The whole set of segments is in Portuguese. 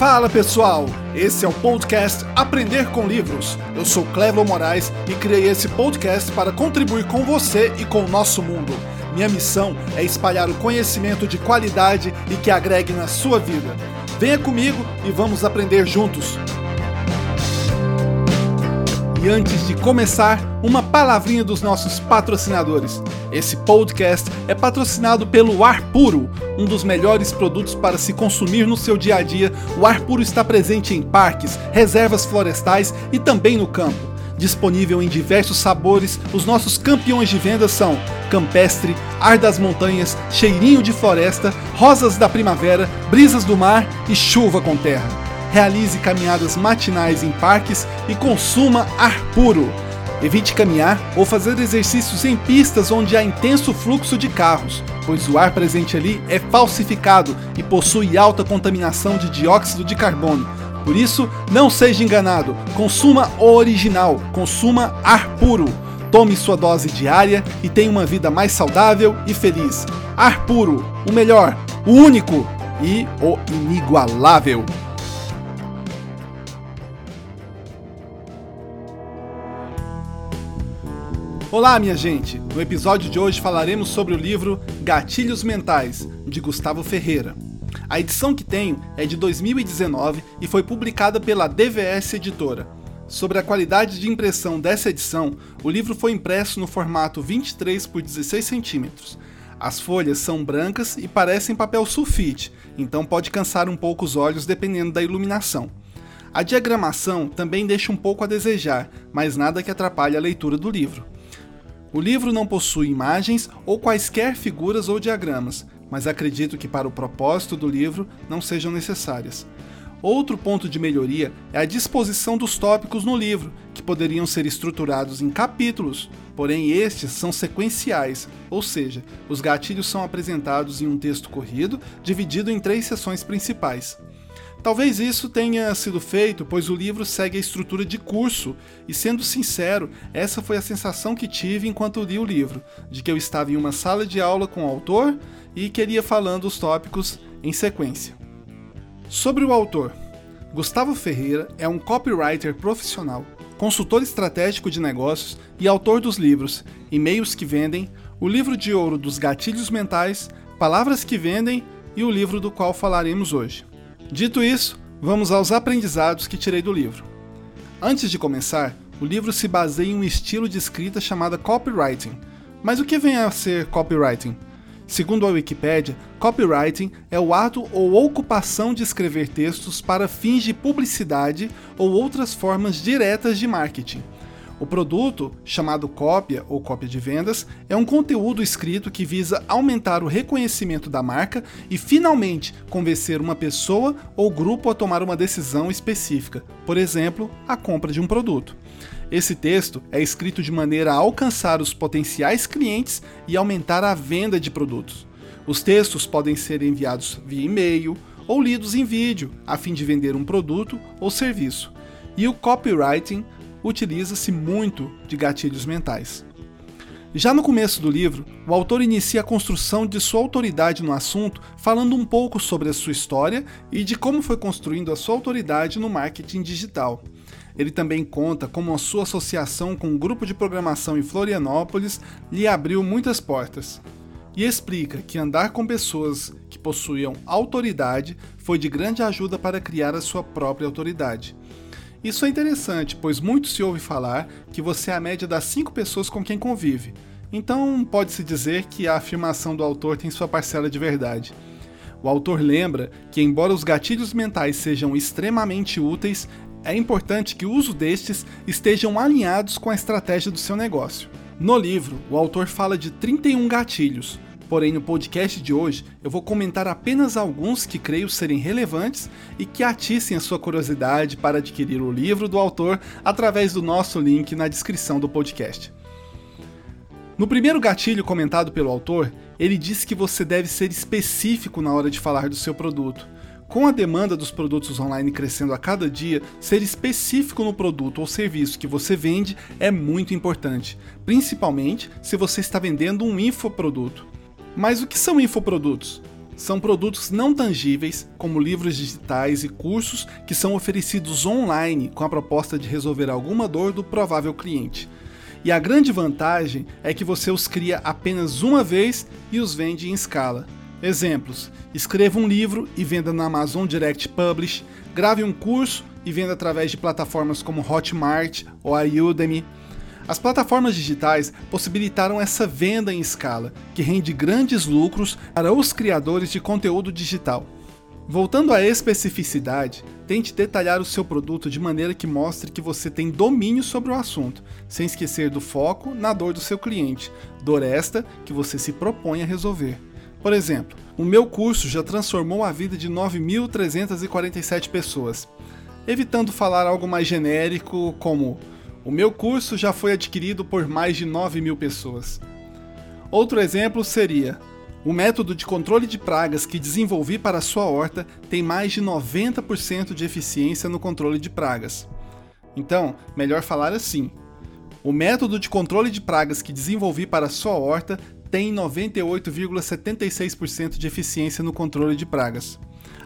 Fala pessoal, esse é o podcast Aprender com Livros. Eu sou Clevo Moraes e criei esse podcast para contribuir com você e com o nosso mundo. Minha missão é espalhar o conhecimento de qualidade e que agregue na sua vida. Venha comigo e vamos aprender juntos. E antes de começar, uma palavrinha dos nossos patrocinadores. Esse podcast é patrocinado pelo Ar Puro, um dos melhores produtos para se consumir no seu dia a dia. O Ar Puro está presente em parques, reservas florestais e também no campo. Disponível em diversos sabores, os nossos campeões de venda são Campestre, Ar das Montanhas, Cheirinho de Floresta, Rosas da Primavera, Brisas do Mar e Chuva com Terra realize caminhadas matinais em parques e consuma ar puro. Evite caminhar ou fazer exercícios em pistas onde há intenso fluxo de carros, pois o ar presente ali é falsificado e possui alta contaminação de dióxido de carbono. Por isso, não seja enganado, consuma o original, consuma ar puro. Tome sua dose diária e tenha uma vida mais saudável e feliz. Ar puro, o melhor, o único e o inigualável. Olá, minha gente! No episódio de hoje falaremos sobre o livro Gatilhos Mentais, de Gustavo Ferreira. A edição que tenho é de 2019 e foi publicada pela DVS Editora. Sobre a qualidade de impressão dessa edição, o livro foi impresso no formato 23 por 16 centímetros. As folhas são brancas e parecem papel sulfite, então pode cansar um pouco os olhos dependendo da iluminação. A diagramação também deixa um pouco a desejar, mas nada que atrapalhe a leitura do livro. O livro não possui imagens ou quaisquer figuras ou diagramas, mas acredito que para o propósito do livro não sejam necessárias. Outro ponto de melhoria é a disposição dos tópicos no livro, que poderiam ser estruturados em capítulos, porém estes são sequenciais, ou seja, os gatilhos são apresentados em um texto corrido, dividido em três seções principais. Talvez isso tenha sido feito pois o livro segue a estrutura de curso, e sendo sincero, essa foi a sensação que tive enquanto li o livro, de que eu estava em uma sala de aula com o autor e queria falando os tópicos em sequência. Sobre o autor, Gustavo Ferreira é um copywriter profissional, consultor estratégico de negócios e autor dos livros E-mails que Vendem, o livro de ouro dos gatilhos mentais, Palavras que Vendem e o livro do qual falaremos hoje. Dito isso, vamos aos aprendizados que tirei do livro. Antes de começar, o livro se baseia em um estilo de escrita chamada copywriting. Mas o que vem a ser copywriting? Segundo a Wikipedia, copywriting é o ato ou ocupação de escrever textos para fins de publicidade ou outras formas diretas de marketing. O produto, chamado cópia ou cópia de vendas, é um conteúdo escrito que visa aumentar o reconhecimento da marca e finalmente convencer uma pessoa ou grupo a tomar uma decisão específica, por exemplo, a compra de um produto. Esse texto é escrito de maneira a alcançar os potenciais clientes e aumentar a venda de produtos. Os textos podem ser enviados via e-mail ou lidos em vídeo, a fim de vender um produto ou serviço. E o copywriting utiliza-se muito de gatilhos mentais. Já no começo do livro, o autor inicia a construção de sua autoridade no assunto, falando um pouco sobre a sua história e de como foi construindo a sua autoridade no marketing digital. Ele também conta como a sua associação com um grupo de programação em Florianópolis lhe abriu muitas portas. E explica que andar com pessoas que possuíam autoridade foi de grande ajuda para criar a sua própria autoridade. Isso é interessante, pois muito se ouve falar que você é a média das cinco pessoas com quem convive. Então, pode-se dizer que a afirmação do autor tem sua parcela de verdade. O autor lembra que, embora os gatilhos mentais sejam extremamente úteis, é importante que o uso destes estejam alinhados com a estratégia do seu negócio. No livro, o autor fala de 31 gatilhos, Porém, no podcast de hoje, eu vou comentar apenas alguns que creio serem relevantes e que atissem a sua curiosidade para adquirir o livro do autor através do nosso link na descrição do podcast. No primeiro gatilho comentado pelo autor, ele diz que você deve ser específico na hora de falar do seu produto. Com a demanda dos produtos online crescendo a cada dia, ser específico no produto ou serviço que você vende é muito importante, principalmente se você está vendendo um infoproduto. Mas o que são infoprodutos? são produtos não tangíveis, como livros digitais e cursos que são oferecidos online com a proposta de resolver alguma dor do provável cliente. E a grande vantagem é que você os cria apenas uma vez e os vende em escala. Exemplos: escreva um livro e venda na Amazon Direct Publish, grave um curso e venda através de plataformas como Hotmart ou a Udemy. As plataformas digitais possibilitaram essa venda em escala, que rende grandes lucros para os criadores de conteúdo digital. Voltando à especificidade, tente detalhar o seu produto de maneira que mostre que você tem domínio sobre o assunto, sem esquecer do foco na dor do seu cliente, dor esta que você se propõe a resolver. Por exemplo, o meu curso já transformou a vida de 9.347 pessoas. Evitando falar algo mais genérico, como o meu curso já foi adquirido por mais de 9 mil pessoas. Outro exemplo seria: o método de controle de pragas que desenvolvi para a sua horta tem mais de 90% de eficiência no controle de pragas. Então, melhor falar assim: o método de controle de pragas que desenvolvi para a sua horta tem 98,76% de eficiência no controle de pragas.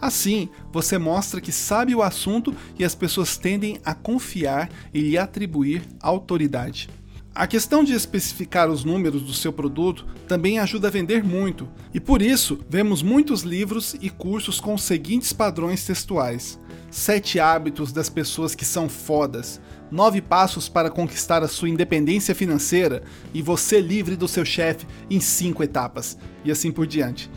Assim, você mostra que sabe o assunto e as pessoas tendem a confiar e lhe atribuir autoridade. A questão de especificar os números do seu produto também ajuda a vender muito, e por isso vemos muitos livros e cursos com os seguintes padrões textuais: 7 hábitos das pessoas que são fodas, 9 passos para conquistar a sua independência financeira e você livre do seu chefe em 5 etapas, e assim por diante.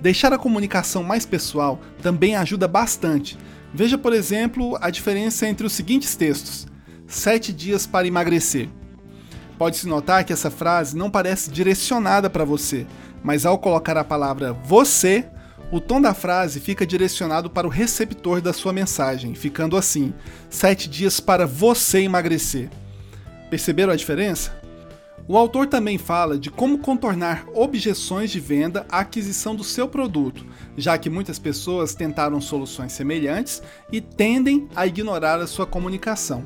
Deixar a comunicação mais pessoal também ajuda bastante. Veja, por exemplo, a diferença entre os seguintes textos: 7 dias para emagrecer Pode-se notar que essa frase não parece direcionada para você, mas ao colocar a palavra você, o tom da frase fica direcionado para o receptor da sua mensagem, ficando assim: sete dias para você emagrecer. Perceberam a diferença? O autor também fala de como contornar objeções de venda à aquisição do seu produto, já que muitas pessoas tentaram soluções semelhantes e tendem a ignorar a sua comunicação.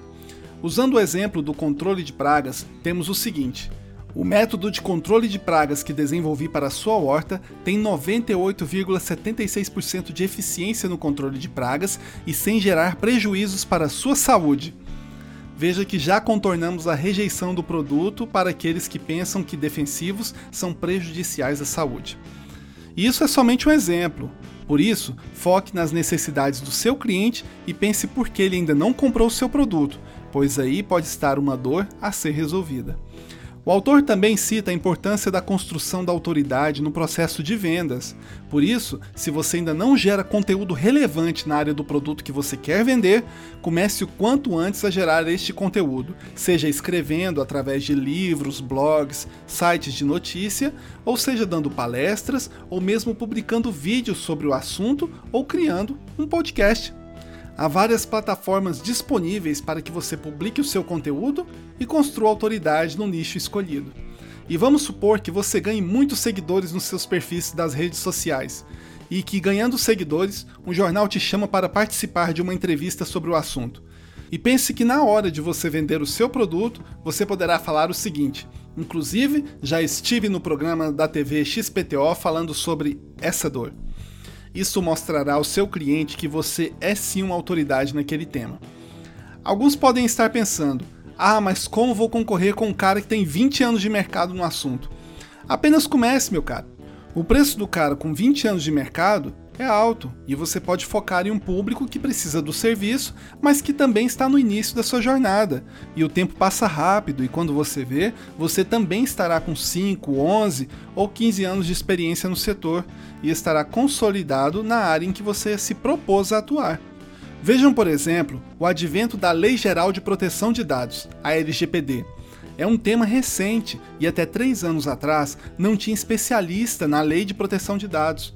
Usando o exemplo do controle de pragas, temos o seguinte: o método de controle de pragas que desenvolvi para a sua horta tem 98,76% de eficiência no controle de pragas e sem gerar prejuízos para sua saúde. Veja que já contornamos a rejeição do produto para aqueles que pensam que defensivos são prejudiciais à saúde. Isso é somente um exemplo. Por isso, foque nas necessidades do seu cliente e pense por que ele ainda não comprou o seu produto pois aí pode estar uma dor a ser resolvida. O autor também cita a importância da construção da autoridade no processo de vendas. Por isso, se você ainda não gera conteúdo relevante na área do produto que você quer vender, comece o quanto antes a gerar este conteúdo, seja escrevendo através de livros, blogs, sites de notícia, ou seja dando palestras, ou mesmo publicando vídeos sobre o assunto ou criando um podcast. Há várias plataformas disponíveis para que você publique o seu conteúdo e construa autoridade no nicho escolhido. E vamos supor que você ganhe muitos seguidores nos seus perfis das redes sociais e que, ganhando seguidores, um jornal te chama para participar de uma entrevista sobre o assunto. E pense que na hora de você vender o seu produto, você poderá falar o seguinte: inclusive, já estive no programa da TV XPTO falando sobre essa dor. Isso mostrará ao seu cliente que você é sim uma autoridade naquele tema. Alguns podem estar pensando: ah, mas como vou concorrer com um cara que tem 20 anos de mercado no assunto? Apenas comece, meu cara. O preço do cara com 20 anos de mercado é alto e você pode focar em um público que precisa do serviço, mas que também está no início da sua jornada. E o tempo passa rápido e quando você vê, você também estará com 5, 11 ou 15 anos de experiência no setor e estará consolidado na área em que você se propôs a atuar. Vejam, por exemplo, o advento da Lei Geral de Proteção de Dados, a LGPD. É um tema recente e até três anos atrás não tinha especialista na lei de proteção de dados.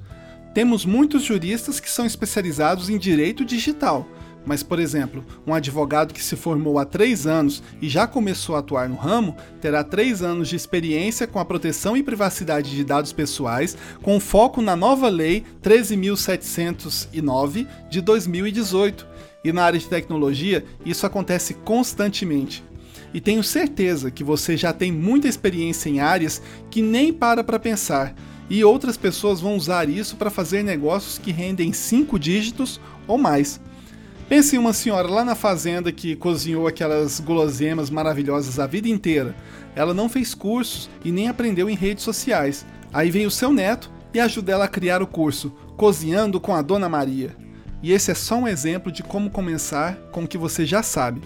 Temos muitos juristas que são especializados em direito digital, mas, por exemplo, um advogado que se formou há três anos e já começou a atuar no ramo terá três anos de experiência com a proteção e privacidade de dados pessoais, com foco na nova Lei 13.709 de 2018. E na área de tecnologia, isso acontece constantemente. E tenho certeza que você já tem muita experiência em áreas que nem para para pensar e outras pessoas vão usar isso para fazer negócios que rendem cinco dígitos ou mais. Pense em uma senhora lá na fazenda que cozinhou aquelas guloseimas maravilhosas a vida inteira. Ela não fez cursos e nem aprendeu em redes sociais. Aí vem o seu neto e ajuda ela a criar o curso Cozinhando com a Dona Maria. E esse é só um exemplo de como começar com o que você já sabe.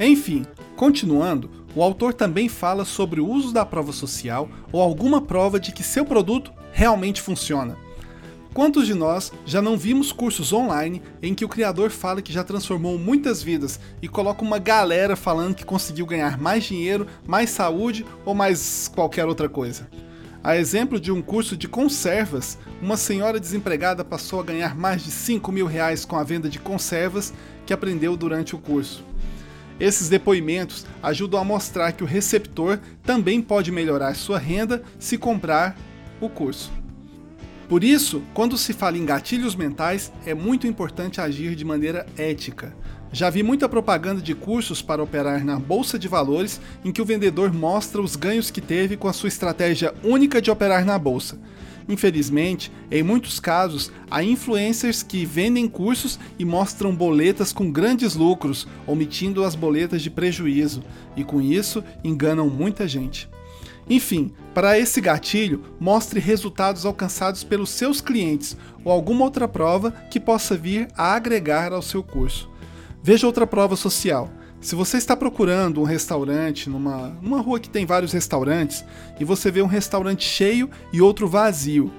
Enfim, continuando, o autor também fala sobre o uso da prova social ou alguma prova de que seu produto realmente funciona. Quantos de nós já não vimos cursos online em que o criador fala que já transformou muitas vidas e coloca uma galera falando que conseguiu ganhar mais dinheiro, mais saúde ou mais qualquer outra coisa? A exemplo de um curso de conservas, uma senhora desempregada passou a ganhar mais de 5 mil reais com a venda de conservas que aprendeu durante o curso. Esses depoimentos ajudam a mostrar que o receptor também pode melhorar sua renda se comprar o curso. Por isso, quando se fala em gatilhos mentais, é muito importante agir de maneira ética. Já vi muita propaganda de cursos para operar na bolsa de valores em que o vendedor mostra os ganhos que teve com a sua estratégia única de operar na bolsa. Infelizmente, em muitos casos, há influencers que vendem cursos e mostram boletas com grandes lucros, omitindo as boletas de prejuízo, e com isso enganam muita gente. Enfim, para esse gatilho, mostre resultados alcançados pelos seus clientes ou alguma outra prova que possa vir a agregar ao seu curso. Veja outra prova social. Se você está procurando um restaurante numa, numa rua que tem vários restaurantes e você vê um restaurante cheio e outro vazio,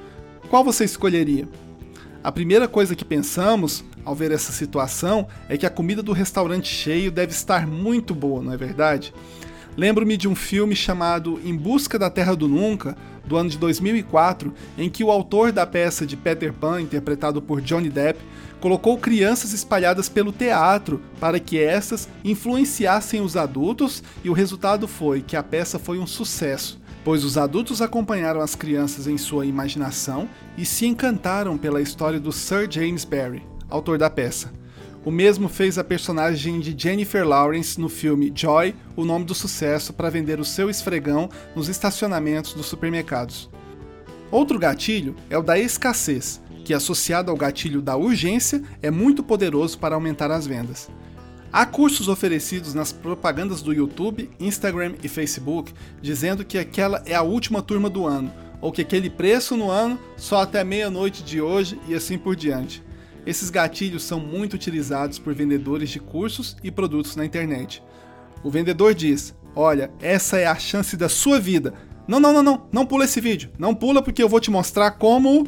qual você escolheria? A primeira coisa que pensamos ao ver essa situação é que a comida do restaurante cheio deve estar muito boa, não é verdade? Lembro-me de um filme chamado Em Busca da Terra do Nunca, do ano de 2004, em que o autor da peça de Peter Pan, interpretado por Johnny Depp, colocou crianças espalhadas pelo teatro para que essas influenciassem os adultos, e o resultado foi que a peça foi um sucesso, pois os adultos acompanharam as crianças em sua imaginação e se encantaram pela história do Sir James Barry, autor da peça. O mesmo fez a personagem de Jennifer Lawrence no filme Joy, o nome do sucesso, para vender o seu esfregão nos estacionamentos dos supermercados. Outro gatilho é o da escassez, que associado ao gatilho da urgência é muito poderoso para aumentar as vendas. Há cursos oferecidos nas propagandas do YouTube, Instagram e Facebook dizendo que aquela é a última turma do ano, ou que aquele preço no ano só até meia-noite de hoje e assim por diante. Esses gatilhos são muito utilizados por vendedores de cursos e produtos na internet. O vendedor diz: Olha, essa é a chance da sua vida. Não, não, não, não, não pula esse vídeo. Não pula porque eu vou te mostrar como.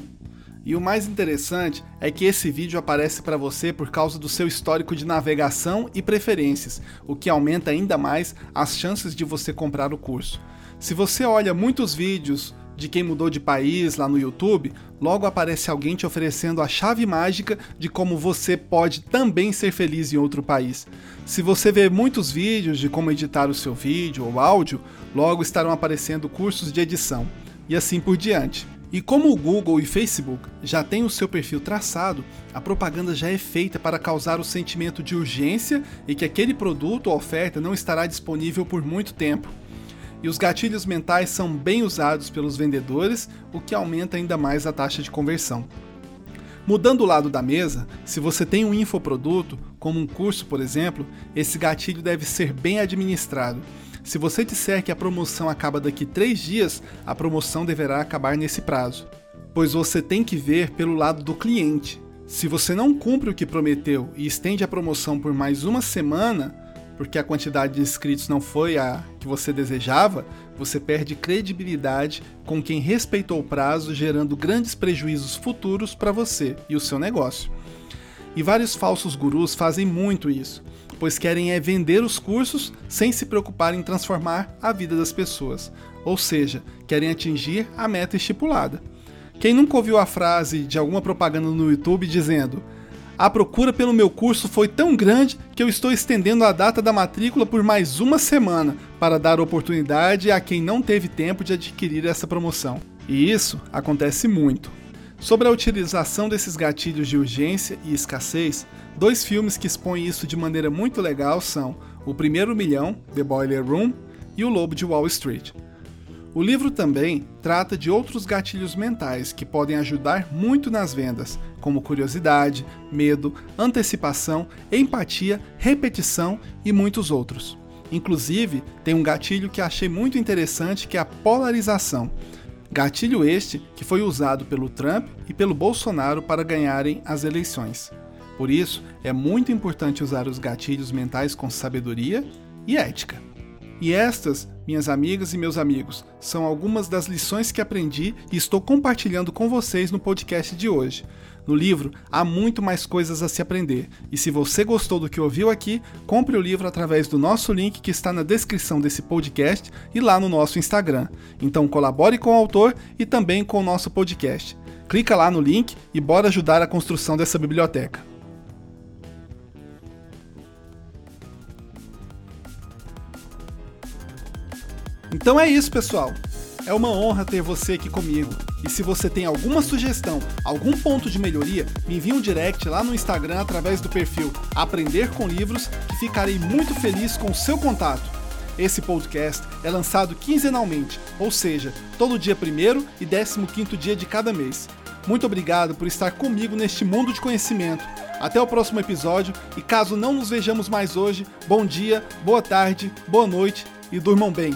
E o mais interessante é que esse vídeo aparece para você por causa do seu histórico de navegação e preferências, o que aumenta ainda mais as chances de você comprar o curso. Se você olha muitos vídeos de quem mudou de país lá no YouTube, logo aparece alguém te oferecendo a chave mágica de como você pode também ser feliz em outro país. Se você vê muitos vídeos de como editar o seu vídeo ou áudio, logo estarão aparecendo cursos de edição e assim por diante. E como o Google e Facebook já têm o seu perfil traçado, a propaganda já é feita para causar o sentimento de urgência e que aquele produto ou oferta não estará disponível por muito tempo e os gatilhos mentais são bem usados pelos vendedores, o que aumenta ainda mais a taxa de conversão. Mudando o lado da mesa, se você tem um infoproduto, como um curso, por exemplo, esse gatilho deve ser bem administrado. Se você disser que a promoção acaba daqui 3 dias, a promoção deverá acabar nesse prazo, pois você tem que ver pelo lado do cliente. Se você não cumpre o que prometeu e estende a promoção por mais uma semana, porque a quantidade de inscritos não foi a que você desejava, você perde credibilidade com quem respeitou o prazo, gerando grandes prejuízos futuros para você e o seu negócio. E vários falsos gurus fazem muito isso, pois querem é vender os cursos sem se preocupar em transformar a vida das pessoas, ou seja, querem atingir a meta estipulada. Quem nunca ouviu a frase de alguma propaganda no YouTube dizendo: a procura pelo meu curso foi tão grande que eu estou estendendo a data da matrícula por mais uma semana para dar oportunidade a quem não teve tempo de adquirir essa promoção. E isso acontece muito. Sobre a utilização desses gatilhos de urgência e escassez, dois filmes que expõem isso de maneira muito legal são O Primeiro Milhão, The Boiler Room, e O Lobo de Wall Street. O livro também trata de outros gatilhos mentais que podem ajudar muito nas vendas, como curiosidade, medo, antecipação, empatia, repetição e muitos outros. Inclusive, tem um gatilho que achei muito interessante que é a polarização. Gatilho este que foi usado pelo Trump e pelo Bolsonaro para ganharem as eleições. Por isso, é muito importante usar os gatilhos mentais com sabedoria e ética. E estas, minhas amigas e meus amigos, são algumas das lições que aprendi e estou compartilhando com vocês no podcast de hoje. No livro há muito mais coisas a se aprender, e se você gostou do que ouviu aqui, compre o livro através do nosso link que está na descrição desse podcast e lá no nosso Instagram. Então colabore com o autor e também com o nosso podcast. Clica lá no link e bora ajudar a construção dessa biblioteca. Então é isso, pessoal. É uma honra ter você aqui comigo. E se você tem alguma sugestão, algum ponto de melhoria, me envie um direct lá no Instagram através do perfil Aprender com Livros, que ficarei muito feliz com o seu contato. Esse podcast é lançado quinzenalmente, ou seja, todo dia 1 e 15 dia de cada mês. Muito obrigado por estar comigo neste mundo de conhecimento. Até o próximo episódio e caso não nos vejamos mais hoje, bom dia, boa tarde, boa noite e durmam bem.